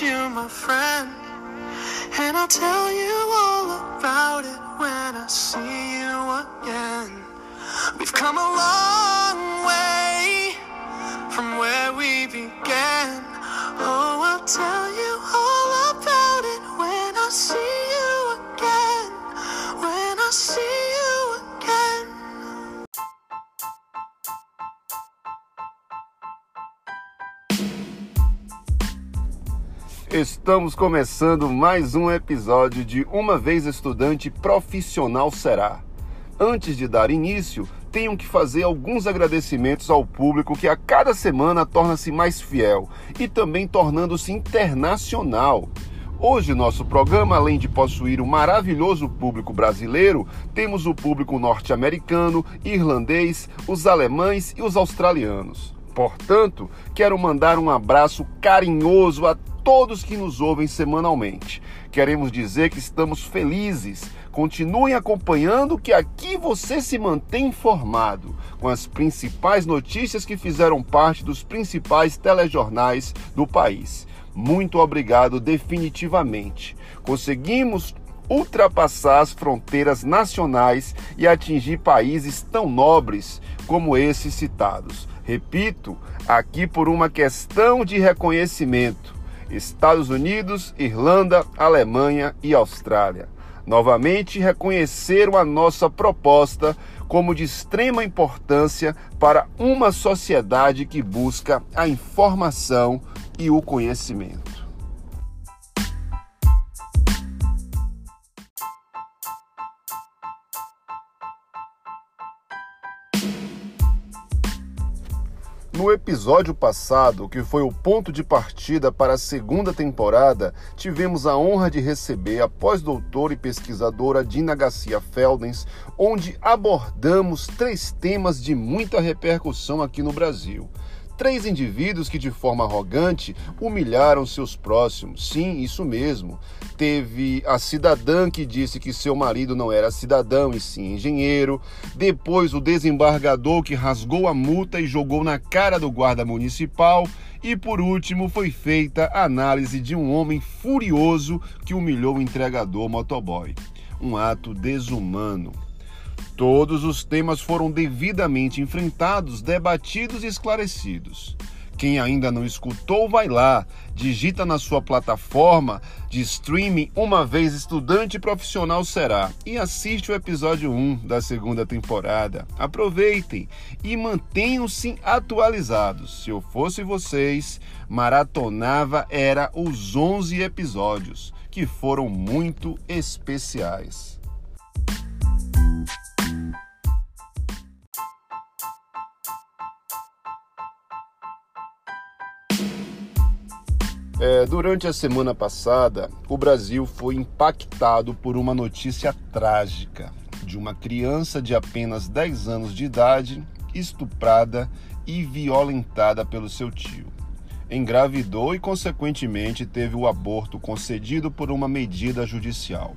you, my friend. And I'll tell you all about it when I see you again. We've come a long Estamos começando mais um episódio de Uma Vez Estudante Profissional Será. Antes de dar início, tenho que fazer alguns agradecimentos ao público que a cada semana torna-se mais fiel e também tornando-se internacional. Hoje, nosso programa, além de possuir um maravilhoso público brasileiro, temos o público norte-americano, irlandês, os alemães e os australianos. Portanto, quero mandar um abraço carinhoso a todos que nos ouvem semanalmente. Queremos dizer que estamos felizes. Continuem acompanhando que aqui você se mantém informado com as principais notícias que fizeram parte dos principais telejornais do país. Muito obrigado definitivamente. Conseguimos ultrapassar as fronteiras nacionais e atingir países tão nobres como esses citados. Repito, aqui por uma questão de reconhecimento. Estados Unidos, Irlanda, Alemanha e Austrália. Novamente reconheceram a nossa proposta como de extrema importância para uma sociedade que busca a informação e o conhecimento. No episódio passado, que foi o ponto de partida para a segunda temporada, tivemos a honra de receber a pós-doutora e pesquisadora Dina Garcia Feldens, onde abordamos três temas de muita repercussão aqui no Brasil. Três indivíduos que, de forma arrogante, humilharam seus próximos. Sim, isso mesmo. Teve a cidadã que disse que seu marido não era cidadão e sim engenheiro. Depois, o desembargador que rasgou a multa e jogou na cara do guarda municipal. E por último, foi feita a análise de um homem furioso que humilhou o entregador motoboy. Um ato desumano. Todos os temas foram devidamente enfrentados, debatidos e esclarecidos. Quem ainda não escutou, vai lá, digita na sua plataforma de streaming Uma Vez Estudante Profissional Será e assiste o episódio 1 da segunda temporada. Aproveitem e mantenham-se atualizados. Se eu fosse vocês, maratonava era os 11 episódios, que foram muito especiais. É, durante a semana passada, o Brasil foi impactado por uma notícia trágica de uma criança de apenas 10 anos de idade estuprada e violentada pelo seu tio. Engravidou e, consequentemente, teve o aborto concedido por uma medida judicial.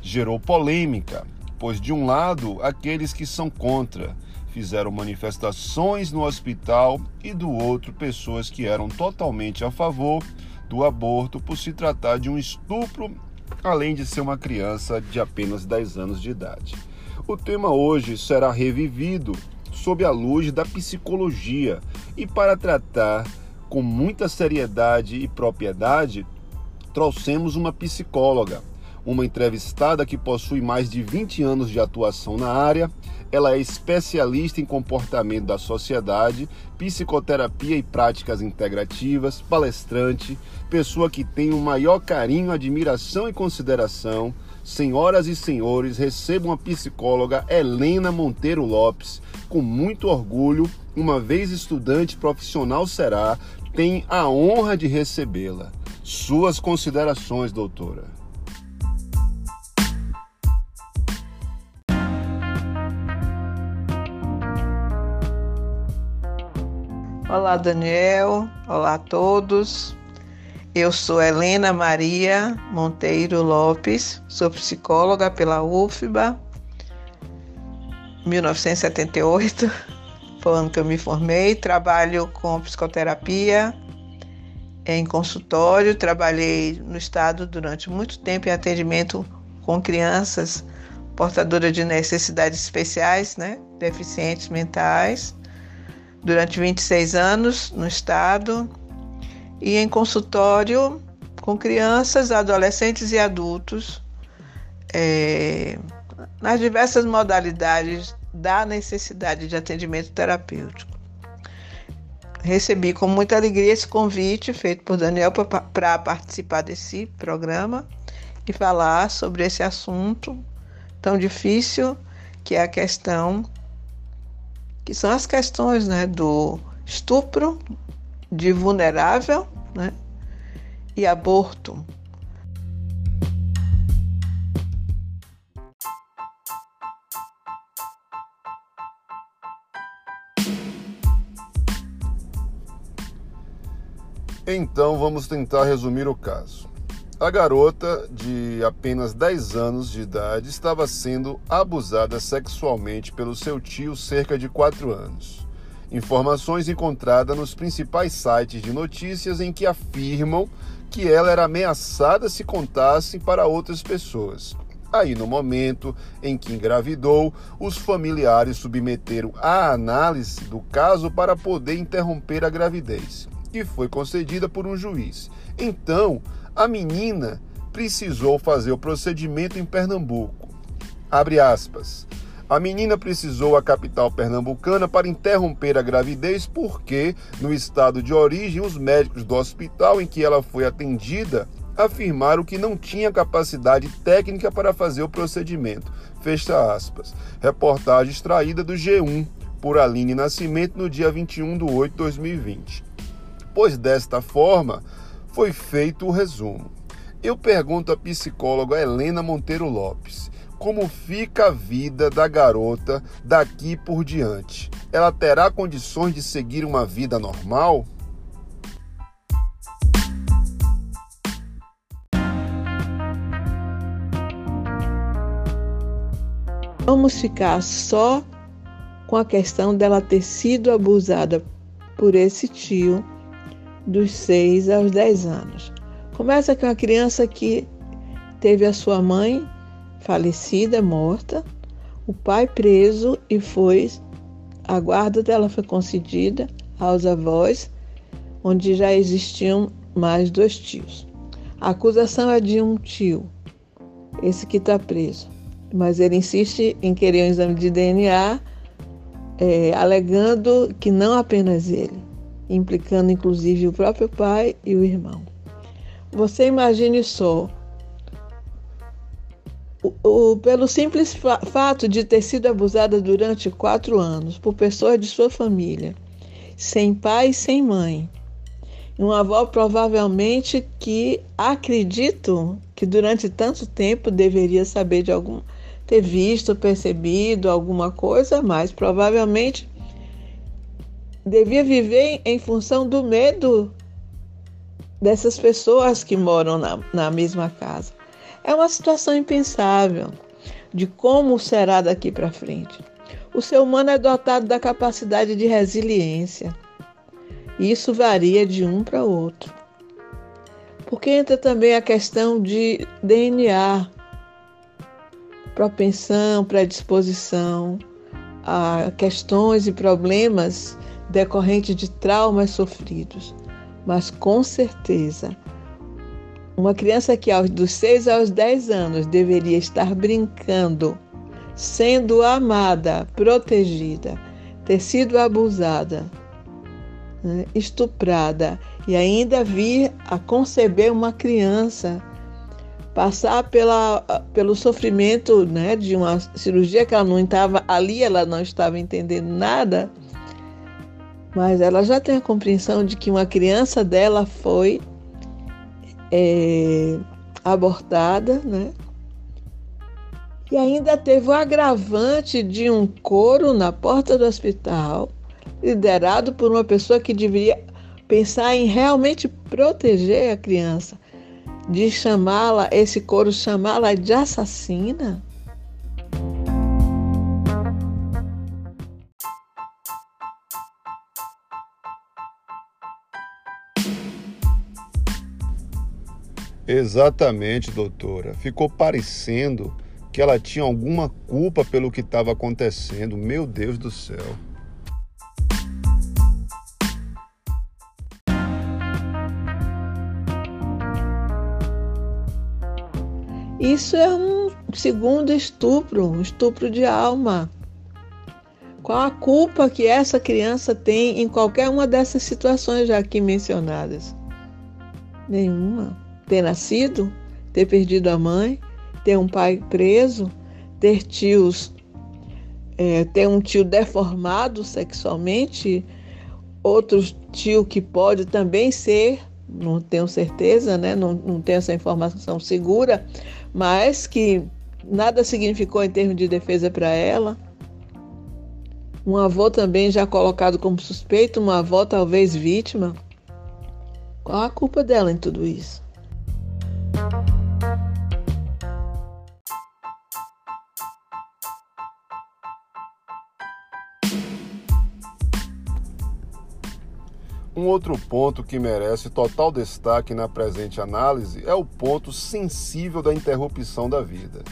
Gerou polêmica, pois, de um lado, aqueles que são contra fizeram manifestações no hospital e do outro pessoas que eram totalmente a favor do aborto por se tratar de um estupro, além de ser uma criança de apenas 10 anos de idade. O tema hoje será revivido sob a luz da psicologia e para tratar com muita seriedade e propriedade, trouxemos uma psicóloga, uma entrevistada que possui mais de 20 anos de atuação na área. Ela é especialista em comportamento da sociedade, psicoterapia e práticas integrativas, palestrante, pessoa que tem o maior carinho, admiração e consideração. Senhoras e senhores, recebam a psicóloga Helena Monteiro Lopes, com muito orgulho, uma vez estudante profissional será, tem a honra de recebê-la. Suas considerações, doutora. Olá, Daniel. Olá a todos. Eu sou Helena Maria Monteiro Lopes, sou psicóloga pela UFBA, 1978, foi o ano que eu me formei. Trabalho com psicoterapia em consultório, trabalhei no estado durante muito tempo em atendimento com crianças portadoras de necessidades especiais, né, deficientes mentais, durante 26 anos no estado e em consultório com crianças, adolescentes e adultos é, nas diversas modalidades da necessidade de atendimento terapêutico. Recebi com muita alegria esse convite feito por Daniel para participar desse programa e falar sobre esse assunto tão difícil que é a questão que são as questões né, do estupro de vulnerável né, e aborto. Então vamos tentar resumir o caso. A garota, de apenas 10 anos de idade, estava sendo abusada sexualmente pelo seu tio cerca de 4 anos. Informações encontradas nos principais sites de notícias em que afirmam que ela era ameaçada se contassem para outras pessoas. Aí, no momento em que engravidou, os familiares submeteram a análise do caso para poder interromper a gravidez que foi concedida por um juiz. Então, a menina precisou fazer o procedimento em Pernambuco. Abre aspas. A menina precisou a capital pernambucana para interromper a gravidez porque, no estado de origem, os médicos do hospital em que ela foi atendida afirmaram que não tinha capacidade técnica para fazer o procedimento. Fecha aspas. Reportagem extraída do G1 por Aline Nascimento no dia 21 de 8 de 2020 pois desta forma foi feito o resumo. Eu pergunto à psicóloga Helena Monteiro Lopes como fica a vida da garota daqui por diante. Ela terá condições de seguir uma vida normal? Vamos ficar só com a questão dela ter sido abusada por esse tio dos 6 aos 10 anos. Começa com a criança que teve a sua mãe falecida, morta, o pai preso e foi a guarda dela foi concedida aos avós, onde já existiam mais dois tios. A acusação é de um tio, esse que está preso, mas ele insiste em querer um exame de DNA, é, alegando que não apenas ele, implicando inclusive o próprio pai e o irmão. Você imagine só, o, o, pelo simples fa fato de ter sido abusada durante quatro anos por pessoas de sua família, sem pai e sem mãe, uma avó provavelmente que acredito que durante tanto tempo deveria saber de algum ter visto, percebido alguma coisa, mas provavelmente devia viver em função do medo dessas pessoas que moram na, na mesma casa. É uma situação impensável de como será daqui para frente. O ser humano é dotado da capacidade de resiliência. E isso varia de um para outro. Porque entra também a questão de DNA, propensão, predisposição a questões e problemas decorrente de traumas sofridos. Mas com certeza, uma criança que aos dos 6 aos 10 anos deveria estar brincando, sendo amada, protegida, ter sido abusada, né, estuprada e ainda vir a conceber uma criança, passar pela, pelo sofrimento né, de uma cirurgia que ela não estava ali, ela não estava entendendo nada mas ela já tem a compreensão de que uma criança dela foi é, abortada, né? E ainda teve o agravante de um coro na porta do hospital, liderado por uma pessoa que deveria pensar em realmente proteger a criança, de chamá-la, esse coro chamá-la de assassina. Exatamente, doutora. Ficou parecendo que ela tinha alguma culpa pelo que estava acontecendo. Meu Deus do céu. Isso é um segundo estupro, um estupro de alma. Qual a culpa que essa criança tem em qualquer uma dessas situações já aqui mencionadas? Nenhuma. Ter nascido, ter perdido a mãe, ter um pai preso, ter tios, é, ter um tio deformado sexualmente, outro tio que pode também ser, não tenho certeza, né? não, não tenho essa informação segura, mas que nada significou em termos de defesa para ela um avô também já colocado como suspeito, uma avó talvez vítima. Qual a culpa dela em tudo isso? Um outro ponto que merece total destaque na presente análise é o ponto sensível da interrupção da vida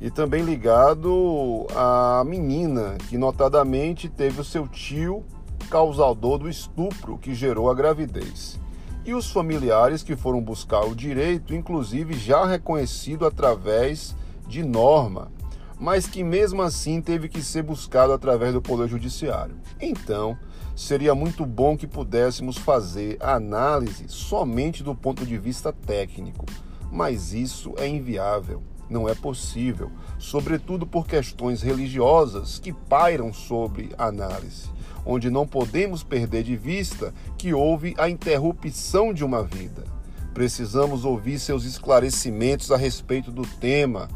e também ligado à menina que notadamente teve o seu tio causador do estupro que gerou a gravidez. E os familiares que foram buscar o direito, inclusive já reconhecido através de norma, mas que mesmo assim teve que ser buscado através do Poder Judiciário. Então, seria muito bom que pudéssemos fazer a análise somente do ponto de vista técnico, mas isso é inviável não é possível, sobretudo por questões religiosas que pairam sobre a análise, onde não podemos perder de vista que houve a interrupção de uma vida. Precisamos ouvir seus esclarecimentos a respeito do tema,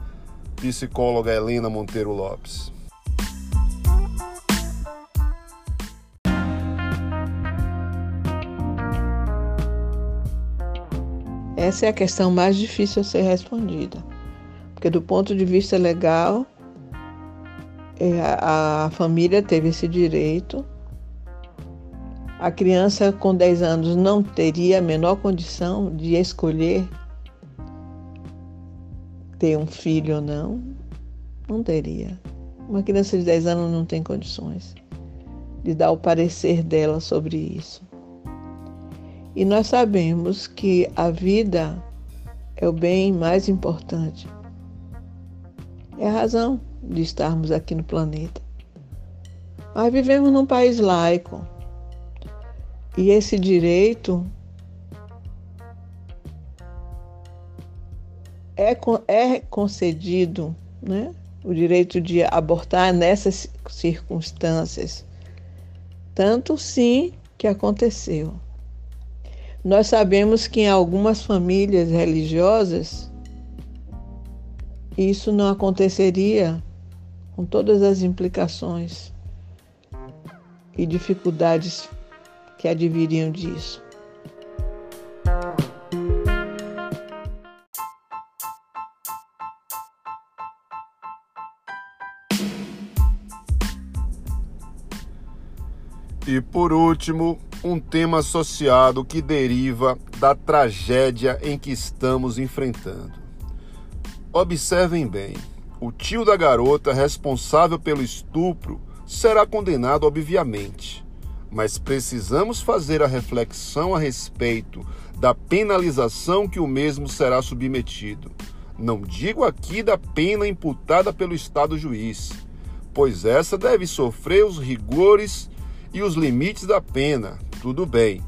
psicóloga Helena Monteiro Lopes. Essa é a questão mais difícil a ser respondida. Porque do ponto de vista legal, é, a, a família teve esse direito. A criança com 10 anos não teria a menor condição de escolher ter um filho ou não. Não teria. Uma criança de 10 anos não tem condições de dar o parecer dela sobre isso. E nós sabemos que a vida é o bem mais importante é a razão de estarmos aqui no planeta. Mas vivemos num país laico. E esse direito é, é concedido, né? o direito de abortar nessas circunstâncias. Tanto sim que aconteceu. Nós sabemos que em algumas famílias religiosas isso não aconteceria com todas as implicações e dificuldades que adviriam disso. E por último, um tema associado que deriva da tragédia em que estamos enfrentando. Observem bem: o tio da garota responsável pelo estupro será condenado, obviamente, mas precisamos fazer a reflexão a respeito da penalização que o mesmo será submetido. Não digo aqui da pena imputada pelo Estado juiz, pois essa deve sofrer os rigores e os limites da pena, tudo bem.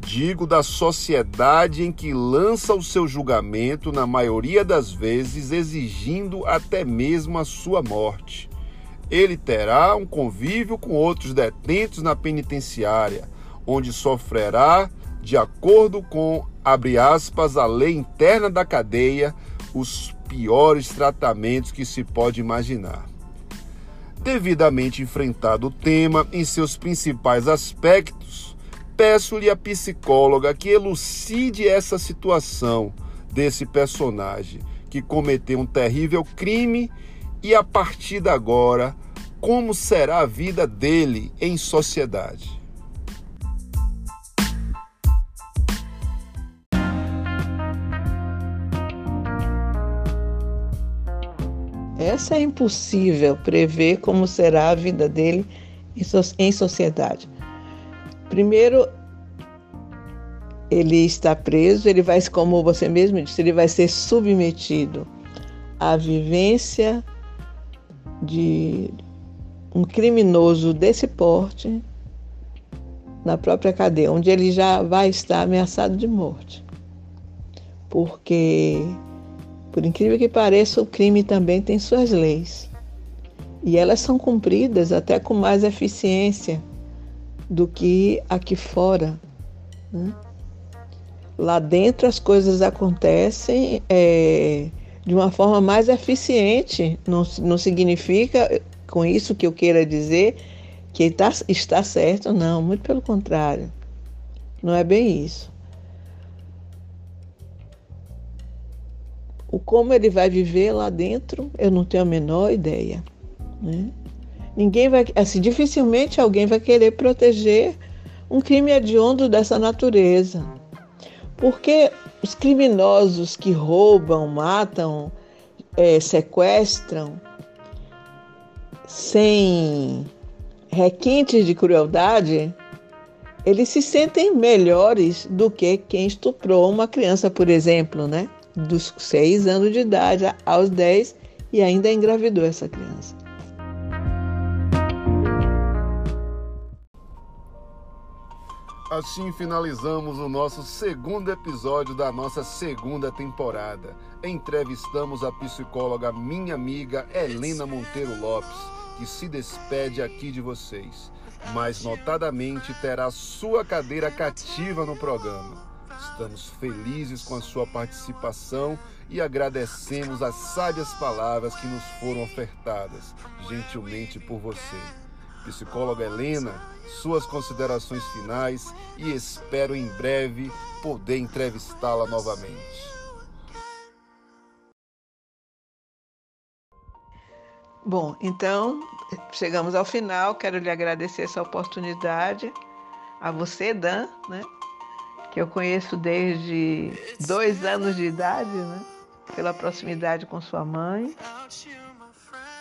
Digo da sociedade em que lança o seu julgamento, na maioria das vezes, exigindo até mesmo a sua morte. Ele terá um convívio com outros detentos na penitenciária, onde sofrerá, de acordo com, abre aspas, a lei interna da cadeia, os piores tratamentos que se pode imaginar. Devidamente enfrentado o tema em seus principais aspectos, peço-lhe a psicóloga que elucide essa situação desse personagem que cometeu um terrível crime e a partir de agora, como será a vida dele em sociedade. Essa é impossível prever como será a vida dele em sociedade. Primeiro, ele está preso, ele vai, como você mesmo disse, ele vai ser submetido à vivência de um criminoso desse porte na própria cadeia, onde ele já vai estar ameaçado de morte. Porque, por incrível que pareça, o crime também tem suas leis. E elas são cumpridas até com mais eficiência do que aqui fora. Né? Lá dentro as coisas acontecem é, de uma forma mais eficiente. Não, não significa com isso que eu queira dizer que está, está certo, não, muito pelo contrário. Não é bem isso. O como ele vai viver lá dentro, eu não tenho a menor ideia. Né? Ninguém vai, assim, dificilmente alguém vai querer proteger um crime hediondo dessa natureza. Porque os criminosos que roubam, matam, é, sequestram, sem requintes de crueldade, eles se sentem melhores do que quem estuprou uma criança, por exemplo, né? Dos seis anos de idade aos 10 e ainda engravidou essa criança. Assim finalizamos o nosso segundo episódio da nossa segunda temporada. Entrevistamos a psicóloga minha amiga Helena Monteiro Lopes, que se despede aqui de vocês, mas notadamente terá sua cadeira cativa no programa. Estamos felizes com a sua participação e agradecemos as sábias palavras que nos foram ofertadas gentilmente por você. Psicóloga Helena, suas considerações finais e espero em breve poder entrevistá-la novamente. Bom, então chegamos ao final. Quero lhe agradecer essa oportunidade. A você, Dan, né? Que eu conheço desde dois anos de idade, né? Pela proximidade com sua mãe,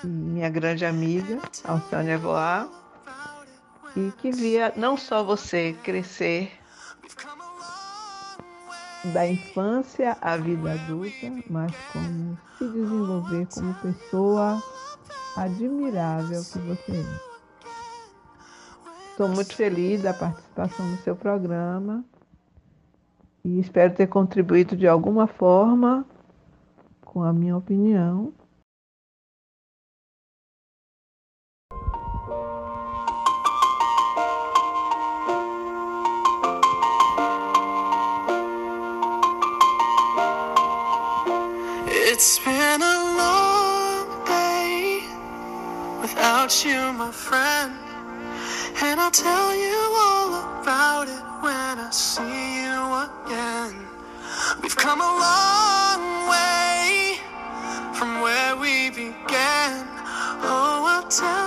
minha grande amiga, Alcione Evoar e que via não só você crescer da infância à vida adulta, mas como se desenvolver como pessoa admirável que você é. Estou muito feliz da participação no seu programa e espero ter contribuído de alguma forma com a minha opinião It's been a long day without you, my friend. And I'll tell you all about it when I see you again. We've come a long tell